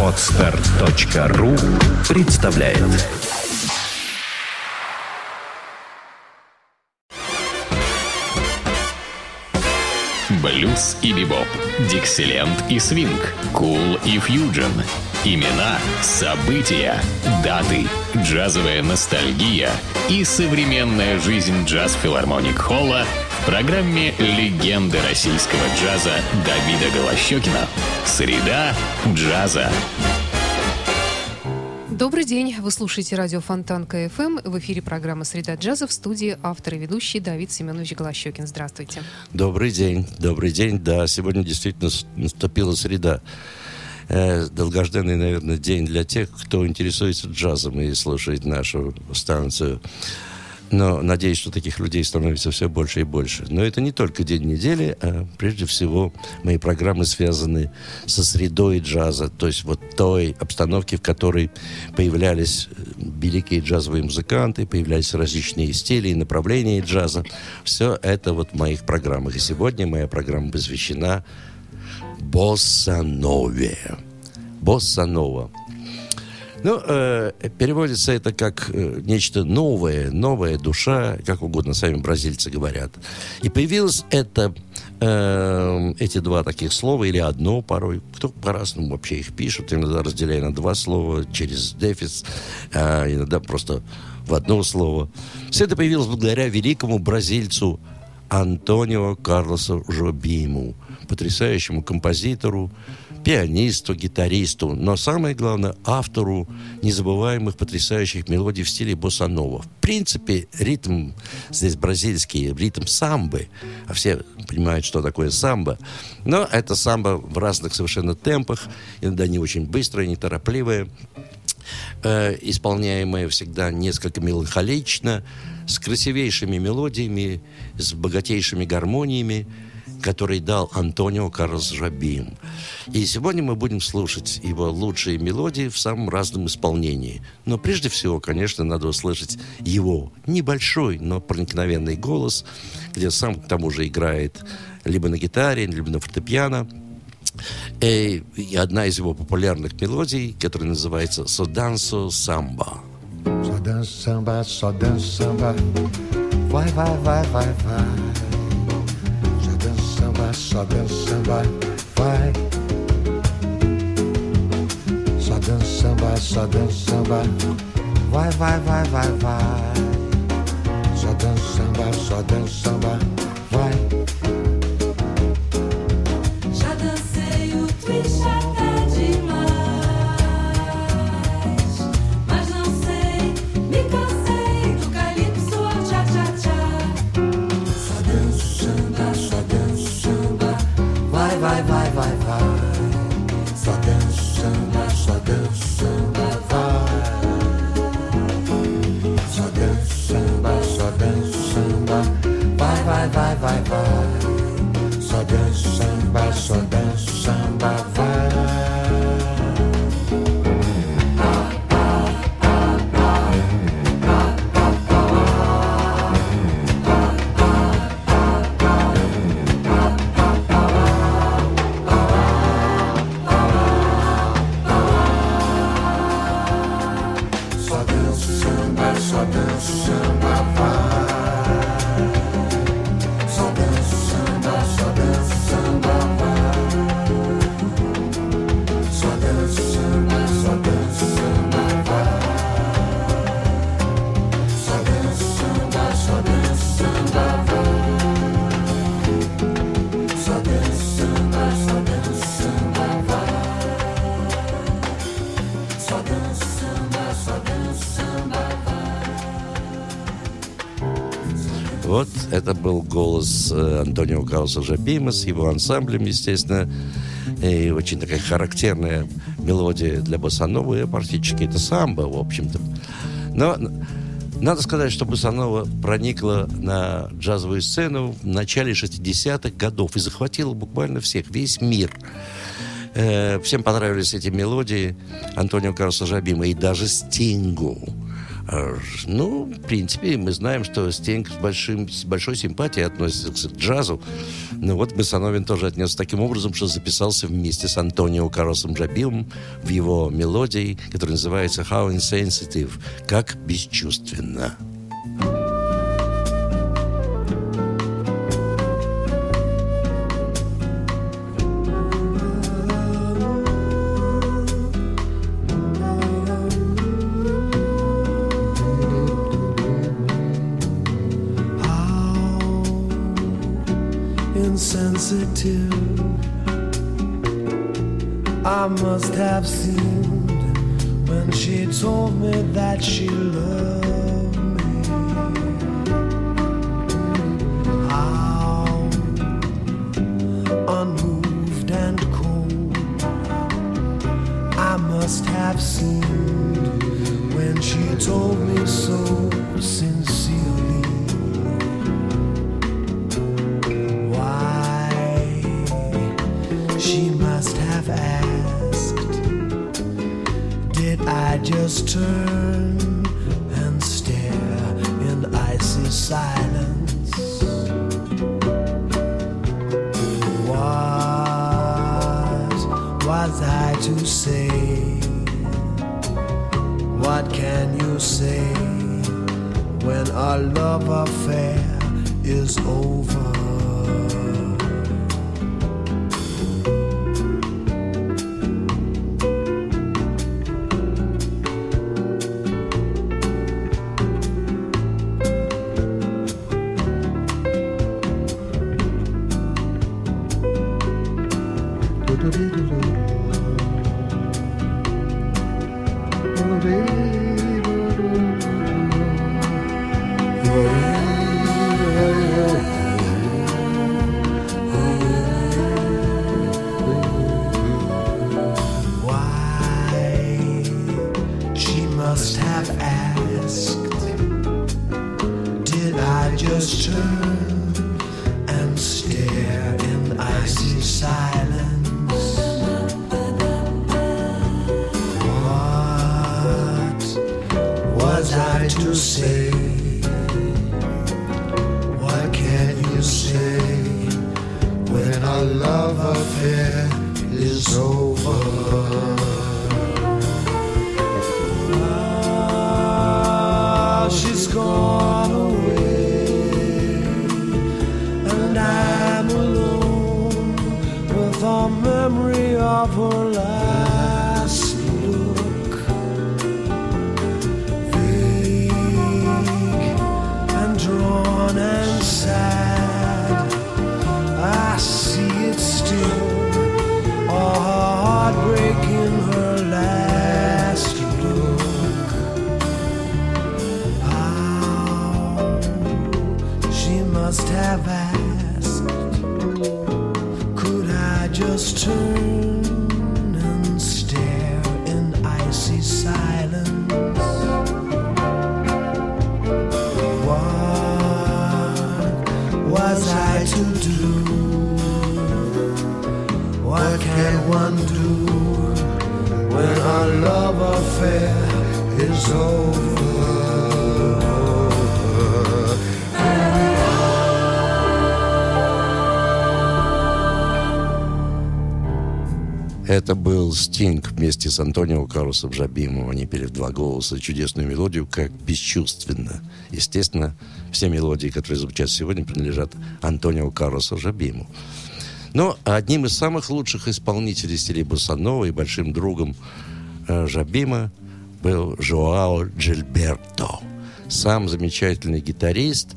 Отстар.ру представляет Блюз и бибоп, дикселент и свинг, кул и фьюджен. Имена, события, даты, джазовая ностальгия и современная жизнь джаз-филармоник Холла в программе «Легенды российского джаза» Давида Голощекина. Среда джаза. Добрый день. Вы слушаете радио Фонтан КФМ. В эфире программа «Среда джаза» в студии автор и ведущий Давид Семенович Голощекин. Здравствуйте. Добрый день. Добрый день. Да, сегодня действительно наступила среда. Э, долгожданный, наверное, день для тех, кто интересуется джазом и слушает нашу станцию. Но надеюсь, что таких людей становится все больше и больше. Но это не только день недели, а прежде всего мои программы связаны со средой джаза, то есть вот той обстановки, в которой появлялись э, великие джазовые музыканты, появлялись различные стили и направления джаза. Все это вот в моих программах. И сегодня моя программа посвящена босса-нове. Босса-нова. Ну, э, переводится это как э, нечто новое, новая душа, как угодно, сами бразильцы говорят. И появилось это, э, эти два таких слова, или одно порой, кто по-разному вообще их пишут, иногда разделяя на два слова через дефис, э, иногда просто в одно слово. Все это появилось благодаря великому бразильцу Антонио Карлосу Жобиму, потрясающему композитору, пианисту, гитаристу, но самое главное, автору незабываемых, потрясающих мелодий в стиле босса-нова. В принципе, ритм здесь бразильский, ритм самбы, а все понимают, что такое самбо, но это самбо в разных совершенно темпах, иногда не очень быстрое, неторопливое, э, исполняемое всегда несколько меланхолично, с красивейшими мелодиями, с богатейшими гармониями, который дал Антонио Карлос Жабим. И сегодня мы будем слушать его лучшие мелодии в самом разном исполнении. Но прежде всего, конечно, надо услышать его небольшой, но проникновенный голос, где сам к тому же играет либо на гитаре, либо на фортепиано. И, и одна из его популярных мелодий, которая называется «Содансо самба». Dança samba, só dança samba, vai, vai, vai, vai, samba, sobe o samba, vai. Só dança samba, só dança samba, vai, vai, vai, vai, vai. Só dança samba, só dança samba. Голос э, Антонио Кауса Жабима с его ансамблем, естественно. И очень такая характерная мелодия для босанова. Практически это самбо, в общем-то. Но надо сказать, что Босанова проникла на джазовую сцену в начале 60-х годов и захватила буквально всех, весь мир. Э, всем понравились эти мелодии Антонио Карлоса Жабима и даже Стингу. А, ну, в принципе, мы знаем, что Стинг с, большим, с большой симпатией относится к джазу. Но вот Басановин тоже отнес таким образом, что записался вместе с Антонио Каросом Джабилом в его мелодии, которая называется «How Insensitive», как «Бесчувственно». Must have seemed when she told me that she loved to say? What can you say when our love affair is over? Memory of her last just turn and stare in icy silence? What was I to do? What can one do when our love affair is over? Это был Стинг вместе с Антонио Карлосом Жабимом. Они пели в два голоса чудесную мелодию, как «Бесчувственно». Естественно, все мелодии, которые звучат сегодня, принадлежат Антонио Карлосу Жабиму. Но одним из самых лучших исполнителей стилей Боссанова и большим другом э, Жабима был Жоао Джильберто. Сам замечательный гитарист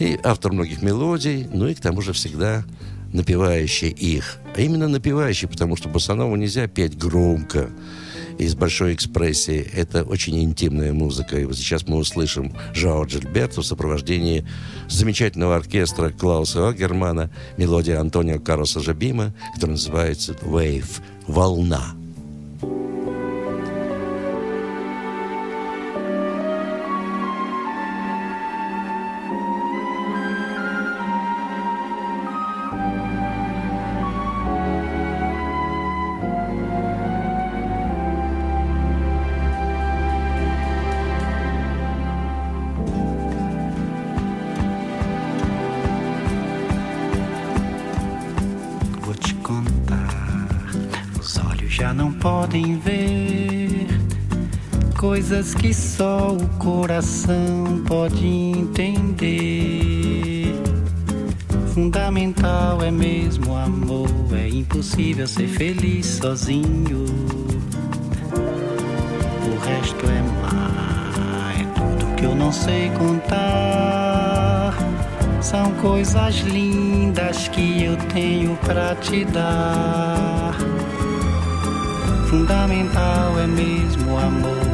и автор многих мелодий, ну и к тому же всегда напевающий их. А именно напевающий, потому что Боссанову нельзя петь громко и с большой экспрессией. Это очень интимная музыка. И вот сейчас мы услышим Жао Джильберто в сопровождении замечательного оркестра Клауса Агермана, мелодия Антонио Карлоса Жабима, которая называется «Wave» — «Волна». Coisas que só o coração pode entender. Fundamental é mesmo amor, é impossível ser feliz sozinho. O resto é mar, é tudo que eu não sei contar. São coisas lindas que eu tenho pra te dar. Fundamental é mesmo o amor,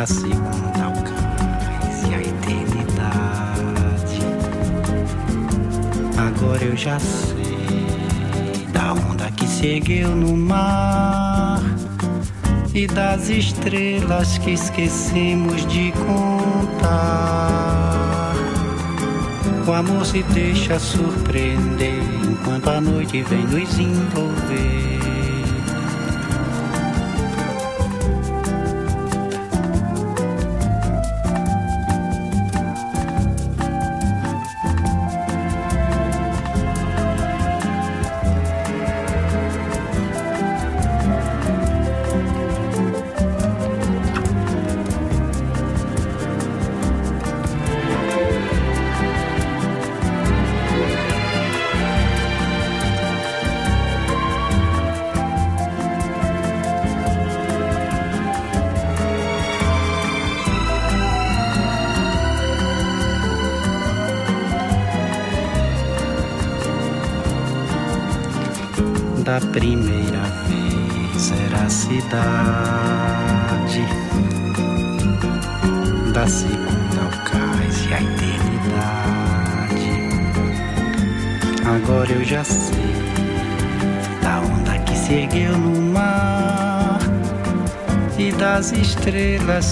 Da segunda ao cais e a eternidade. Agora eu já sei da onda que se ergueu no mar e das estrelas que esquecemos de contar. O amor se deixa surpreender enquanto a noite vem nos envolver.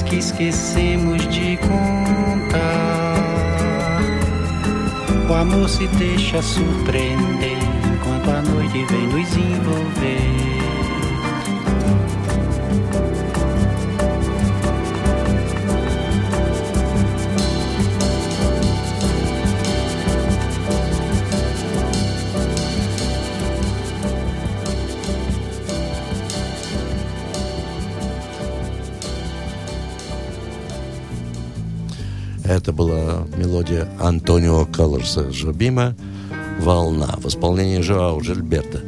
Que esquecemos de contar. O amor se deixa surpreender Это была мелодия Антонио Каллерса Жобима «Волна» в исполнении Жоау Жильберта.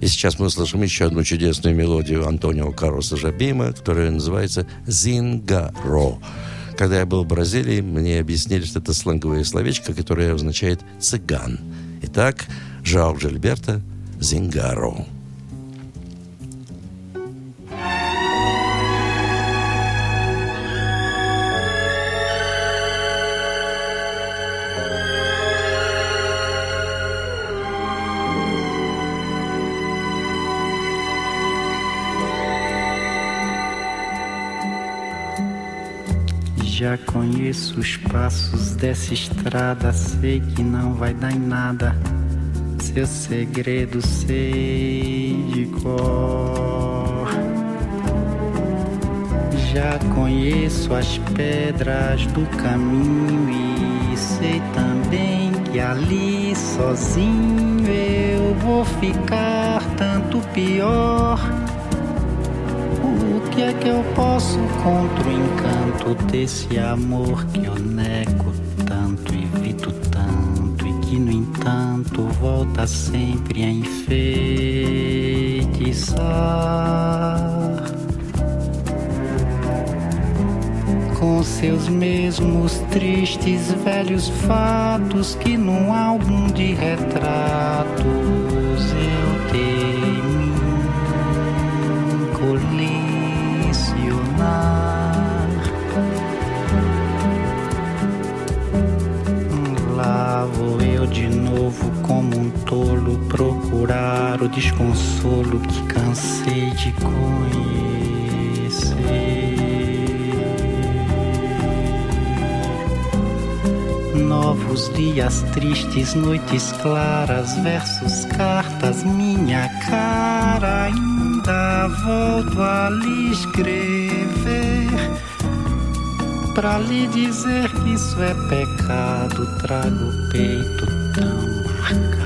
И сейчас мы услышим еще одну чудесную мелодию Антонио Карлоса Жабима, которая называется «Зингаро». Когда я был в Бразилии, мне объяснили, что это сленговое словечко, которое означает «цыган». Итак, Жоау Жильберта «Зингаро». Já conheço os passos dessa estrada, sei que não vai dar em nada. Seu segredo sei de cor. Já conheço as pedras do caminho e sei também que ali sozinho eu vou ficar tanto pior. Que é que eu posso contra o encanto desse amor que eu nego tanto, evito tanto e que no entanto volta sempre a enfeitiçar? com seus mesmos tristes velhos fatos que num álbum de retratos eu temi procurar o desconsolo que cansei de conhecer. novos dias tristes, noites claras, versos, cartas, minha cara. Ainda volto a lhe escrever, pra lhe dizer que isso é pecado. Trago o peito tão marcado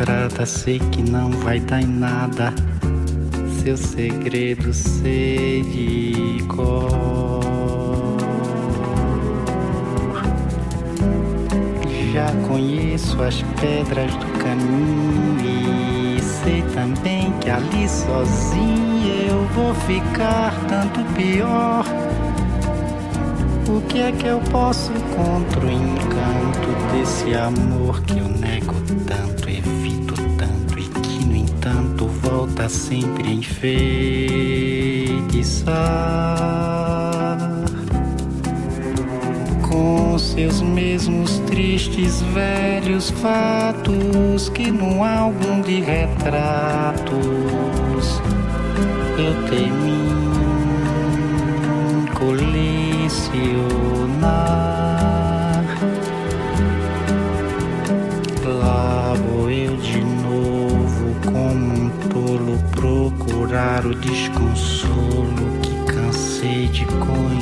Estrada, sei que não vai dar em nada. Seu segredo sei de cor. Já conheço as pedras do caminho e sei também que ali sozinho eu vou ficar tanto pior. O que é que eu posso contra o encanto desse amor que eu nego tanto, evito volta sempre enfeitiçar? Com seus mesmos tristes velhos fatos que num álbum de retratos eu temi colecionar. Procurar o desconsolo que cansei de conhecer.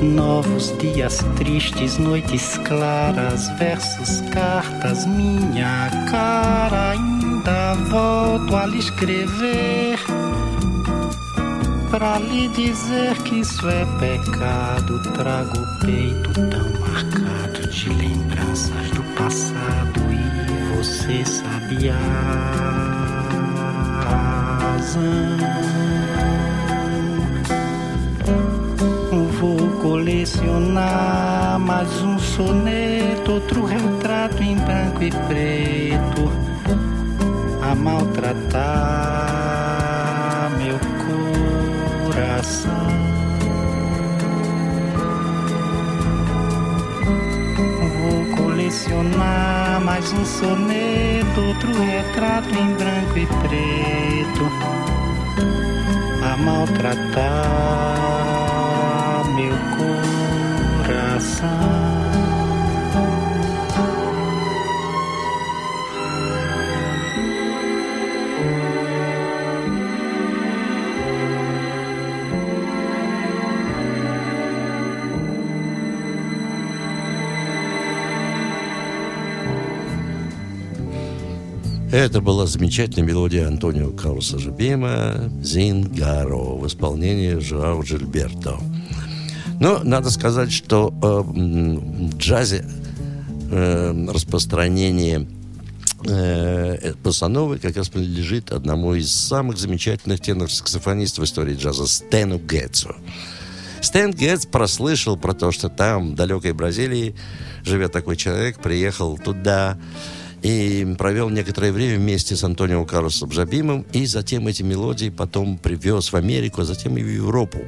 Novos dias tristes, noites claras, versos, cartas, minha cara ainda volto a lhe escrever Pra lhe dizer que isso é pecado Trago o peito tão marcado de lembranças do passado E você sabe a razão. Vou colecionar mais um soneto Outro retrato em branco e preto a maltratar mais um soneto, outro retrato em branco e preto a maltratar meu coração. Это была замечательная мелодия Антонио Карлоса Жабима «Зингаро» в исполнении Жуау Джильберто. Но надо сказать, что э, в джазе э, распространение э, Пасановой как раз принадлежит одному из самых замечательных тенор-саксофонистов в истории джаза Стэну Гетцу. Стэн Гетц прослышал про то, что там, в далекой Бразилии, живет такой человек, приехал туда, и провел некоторое время вместе с Антонио Карлосом Жабимом, и затем эти мелодии потом привез в Америку, а затем и в Европу.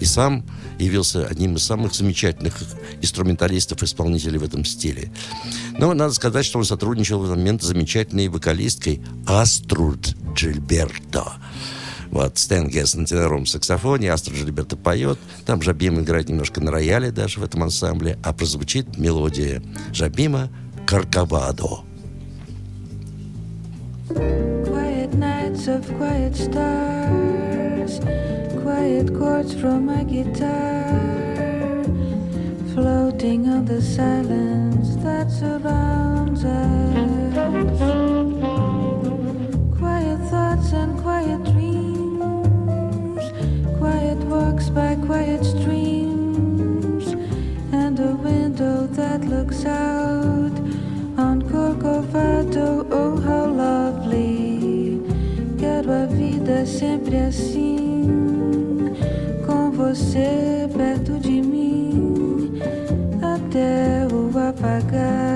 И сам явился одним из самых замечательных инструменталистов, исполнителей в этом стиле. Но надо сказать, что он сотрудничал в этот момент с замечательной вокалисткой Аструд Джильберто. Вот, Стэн Гесс на теноровом саксофоне, Аструд Джильберто поет. Там Жабим играет немножко на рояле даже в этом ансамбле. А прозвучит мелодия Жабима «Каркавадо». Quiet nights of quiet stars, quiet chords from my guitar, floating on the silence that surrounds us. Quiet thoughts and quiet dreams, quiet walks by quiet streams, and a window that looks out você perto de mim, até o apagar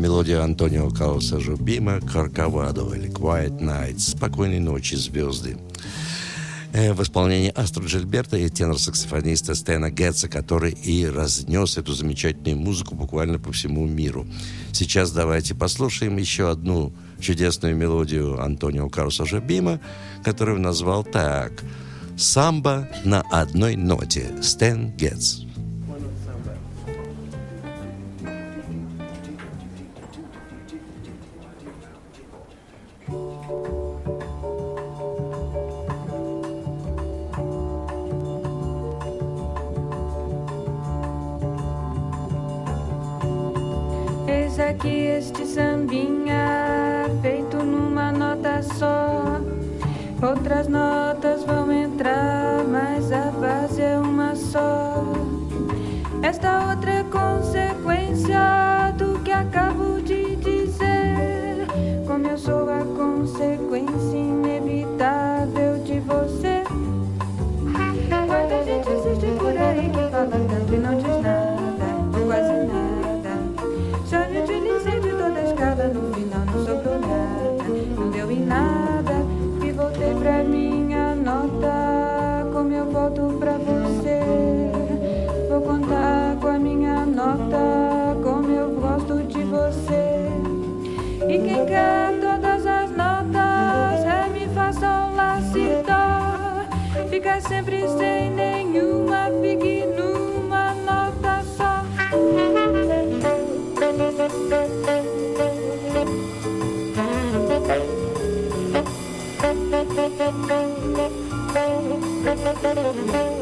мелодия Антонио Кауса Жубима «Каркавадо» или «Quiet Nights» «Спокойной ночи, звезды» Э, в исполнении Астро Джильберта и тенор-саксофониста Стэна Гетца, который и разнес эту замечательную музыку буквально по всему миру. Сейчас давайте послушаем еще одну чудесную мелодию Антонио Карлоса Жубима, которую он назвал так «Самбо на одной ноте» Стэн Гетц. pensa que este sambinha feito numa nota só. Outras notas vão entrar, mas a base é uma só. Esta outra é consequência do que acabo de dizer. Como eu sou a consequência inevitável de você. Quanta gente existe por aí que fala tanto e não pra é minha nota, como eu volto pra você. Vou contar com a minha nota, como eu gosto de você. E quem quer todas as notas, é me faça um lacito. Fica sempre sem nem Thank you.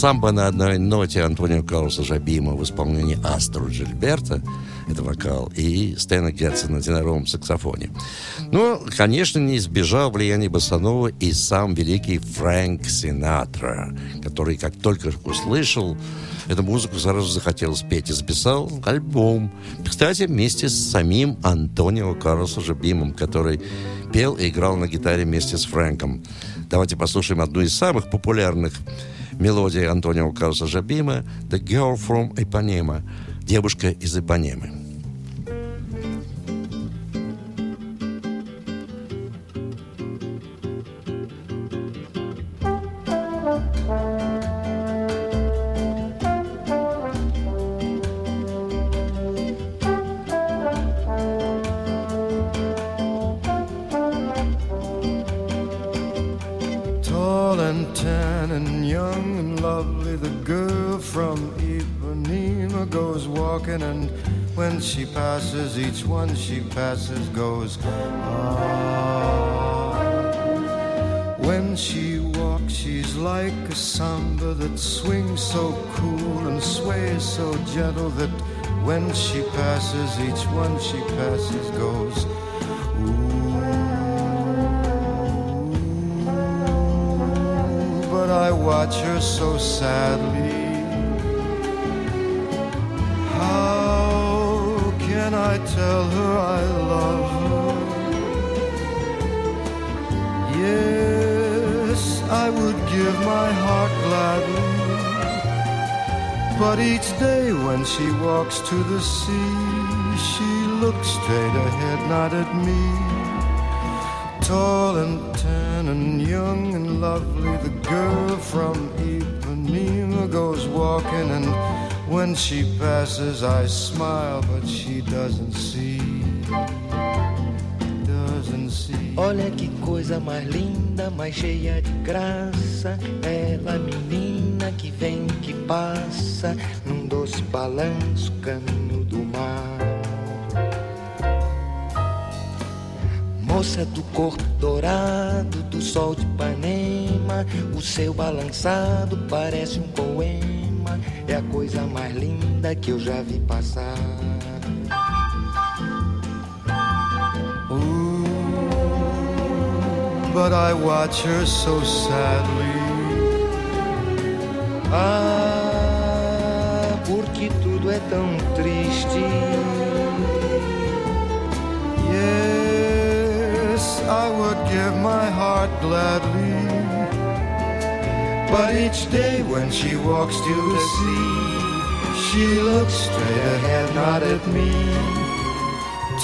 Самба на одной ноте Антонио Карлоса Жабима в исполнении Астру Джильберта, это вокал, и Стэна Гетца на теноровом саксофоне. Ну, конечно, не избежал влияния Басанова и сам великий Фрэнк Синатра, который, как только услышал эту музыку, сразу захотел спеть и записал альбом. Кстати, вместе с самим Антонио Карлосом Жабимом, который пел и играл на гитаре вместе с Фрэнком. Давайте послушаем одну из самых популярных мелодий Антонио Карлоса Жабима «The Girl from Ipanema» – «Девушка из Ипанемы». She passes goes ah. When she walks, she's like a samba that swings so cool and sways so gentle that when she passes, each one she passes goes but I watch her so sadly. Would give my heart gladly. But each day when she walks to the sea, she looks straight ahead, not at me tall and tan and young and lovely. The girl from Ipanema goes walking, and when she passes, I smile, but she doesn't see. Doesn't see. Olha que coisa mais linda, mais cheia graça. Ela, menina que vem, que passa, num doce balanço, caminho do mar. Moça do corpo dourado, do sol de Ipanema, o seu balançado parece um poema. É a coisa mais linda que eu já vi passar. But I watch her so sadly. Ah, porque tudo é tão triste. Yes, I would give my heart gladly. But each day when she walks to the sea, she looks straight ahead, not at me.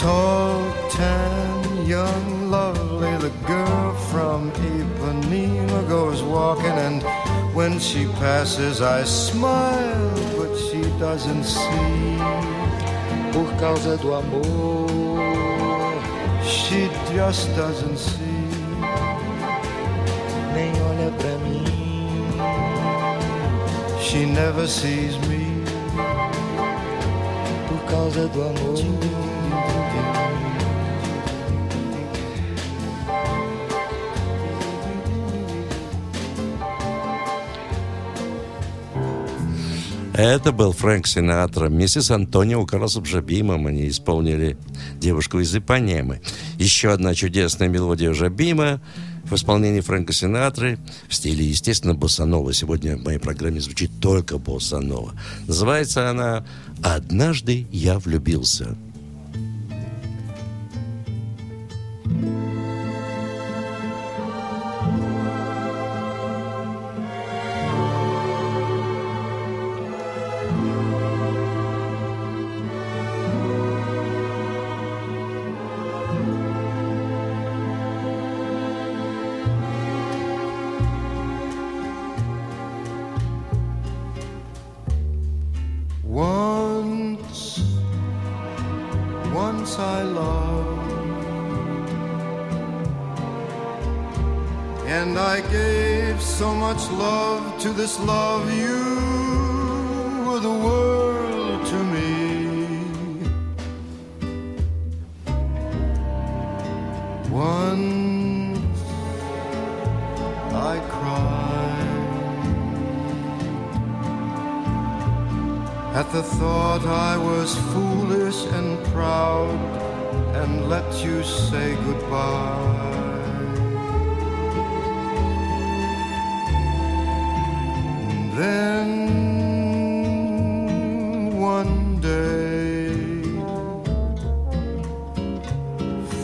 Tall, tan, young, lovely, the girl from Ipanema goes walking, and when she passes, I smile, but she doesn't see. Por causa do amor, She just doesn't see. nem olha pra mim. She never sees me. Por causa do amor. Это был Фрэнк Синатра. Вместе с Антонио Карлосом Жабимом они исполнили «Девушку из Ипанемы». Еще одна чудесная мелодия Жабима в исполнении Фрэнка Синатры в стиле, естественно, боссанова. Сегодня в моей программе звучит только боссанова. Называется она «Однажды я влюбился». Love to this love. You were the world to me. Once I cried. At the thought I was foolish and proud and let you say goodbye. Then one day,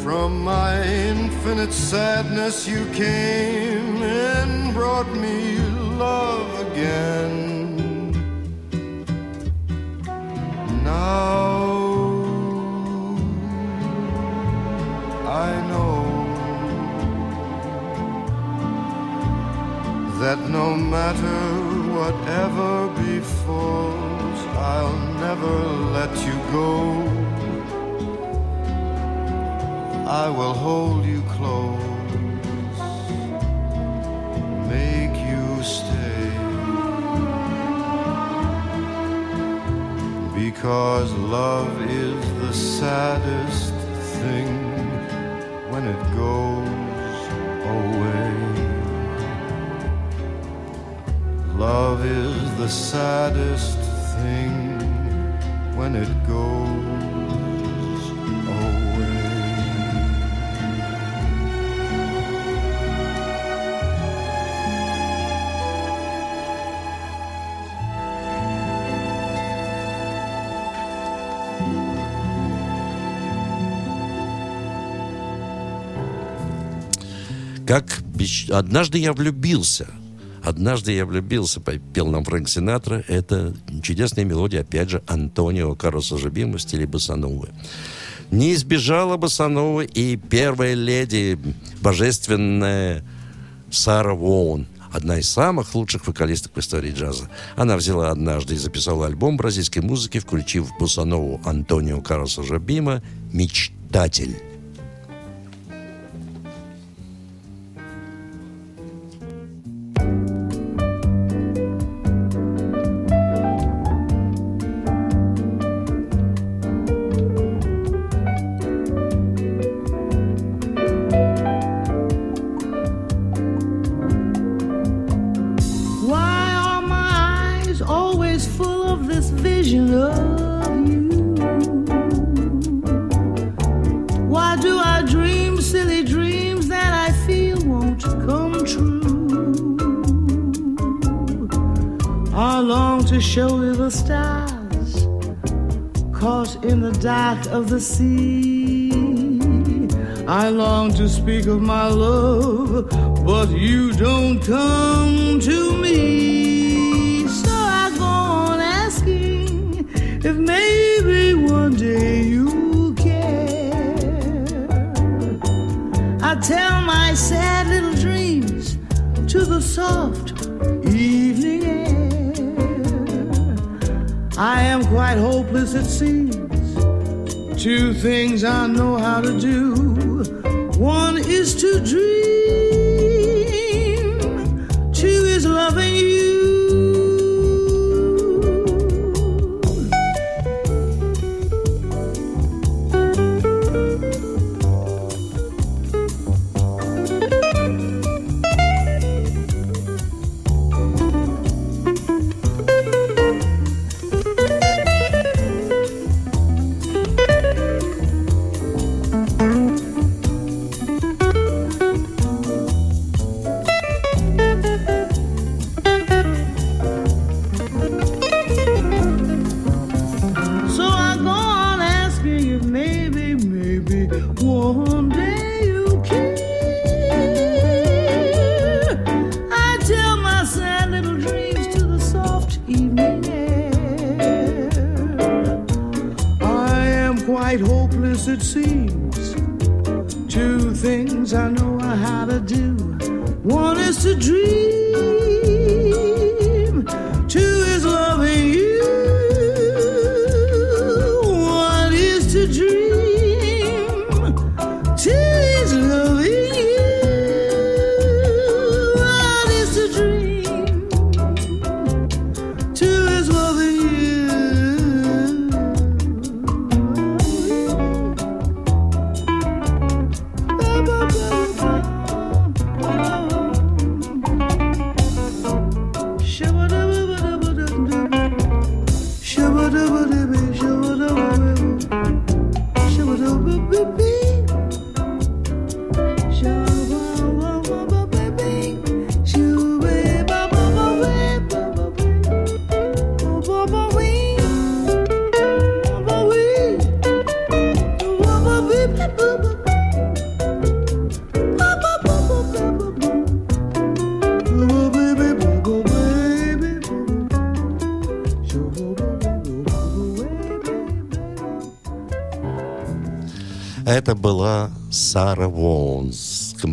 from my infinite sadness, you came and brought me love again. Now I know that no matter whatever befalls, I'll never let you go. I will hold you close, make you stay. Because love is the saddest thing Love is the saddest thing when it goes away. Как однажды я влюбился. Однажды я влюбился, пел нам Фрэнк Синатра. Это чудесная мелодия, опять же, Антонио Карлоса Жабима в стиле Басановы. Не избежала Басановы и первая леди, божественная Сара Воун. Одна из самых лучших вокалисток в истории джаза. Она взяла однажды и записала альбом бразильской музыки, включив в Антонио Карлоса Жабима «Мечтатель». the dark of the sea. I long to speak of my love, but you don't come to me. So I go on asking if maybe one day you care. I tell my sad little dreams to the soft evening air. I am quite hopeless, it seems Two things I know how to do. One is to dream, two is loving you. Things I know I how to do. One is to dream,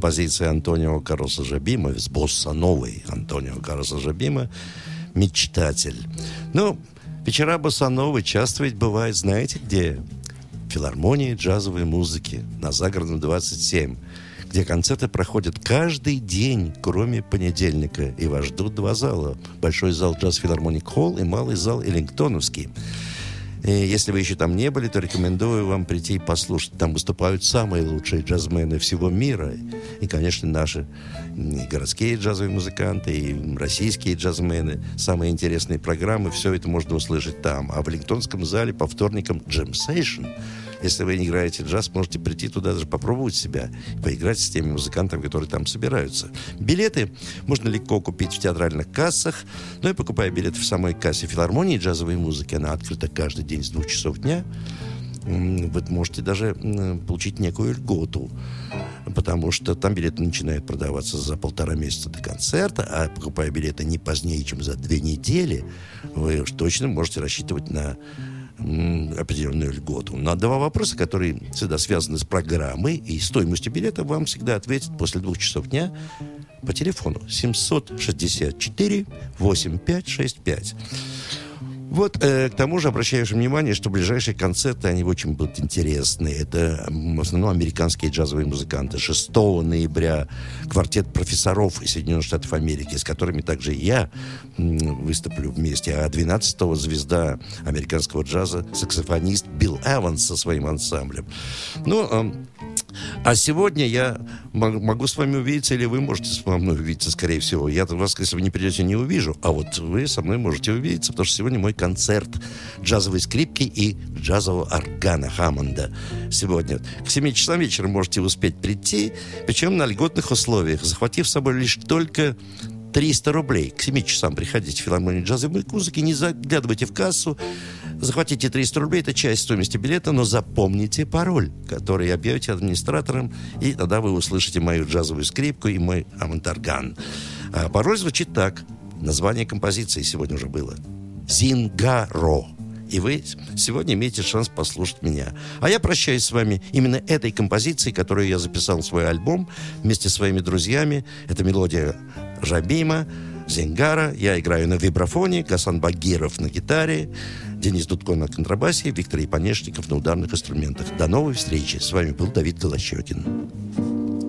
Композицией Антонио Карлоса Жабима, с босса новой Антонио Карлоса Жабима «Мечтатель». Ну, вечера боссановой часто ведь бывает, знаете где? В филармонии джазовой музыки на Загородном 27, где концерты проходят каждый день, кроме понедельника. И вас ждут два зала. Большой зал Джаз Филармоник Холл и малый зал Эллингтоновский. И если вы еще там не были, то рекомендую вам прийти и послушать. Там выступают самые лучшие джазмены всего мира. И, конечно, наши и городские джазовые музыканты, и российские джазмены. Самые интересные программы. Все это можно услышать там. А в Эллингтонском зале по вторникам Джем Сейшн. Если вы не играете джаз, можете прийти туда даже попробовать себя, поиграть с теми музыкантами, которые там собираются. Билеты можно легко купить в театральных кассах, но и покупая билеты в самой кассе филармонии джазовой музыки, она открыта каждый день с двух часов дня, вы можете даже получить некую льготу, потому что там билеты начинают продаваться за полтора месяца до концерта, а покупая билеты не позднее, чем за две недели, вы уж точно можете рассчитывать на определенную льготу. На два вопроса, которые всегда связаны с программой и стоимостью билета, вам всегда ответят после двух часов дня по телефону 764 8565. Вот, э, к тому же обращаю ваше внимание, что ближайшие концерты, они очень будут интересны. Это в основном американские джазовые музыканты. 6 ноября квартет профессоров из Соединенных Штатов Америки, с которыми также и я выступлю вместе. А 12 звезда американского джаза, саксофонист Билл Эванс со своим ансамблем. Ну, эм, а сегодня я мо- могу с вами увидеться, или вы можете со мной увидеться, скорее всего. Я вас, если вы не придете, не увижу. А вот вы со мной можете увидеться, потому что сегодня мой концерт джазовой скрипки и джазового органа Хаммонда. Сегодня к 7 часам вечера можете успеть прийти, причем на льготных условиях, захватив с собой лишь только 300 рублей. К 7 часам приходите в филармонию джазовой музыки, не заглядывайте в кассу, захватите 300 рублей, это часть стоимости билета, но запомните пароль, который объявите администратором, и тогда вы услышите мою джазовую скрипку и мой амонтарган. А пароль звучит так. Название композиции сегодня уже было. Зингаро. И вы сегодня имеете шанс послушать меня. А я прощаюсь с вами именно этой композицией, которую я записал в свой альбом вместе с своими друзьями. Это мелодия Жабима, Зенгара. Я играю на вибрафоне, Гасан Багиров на гитаре, Денис Дудко на контрабасе, Виктор Ипанешников на ударных инструментах. До новой встречи. С вами был Давид Голощекин.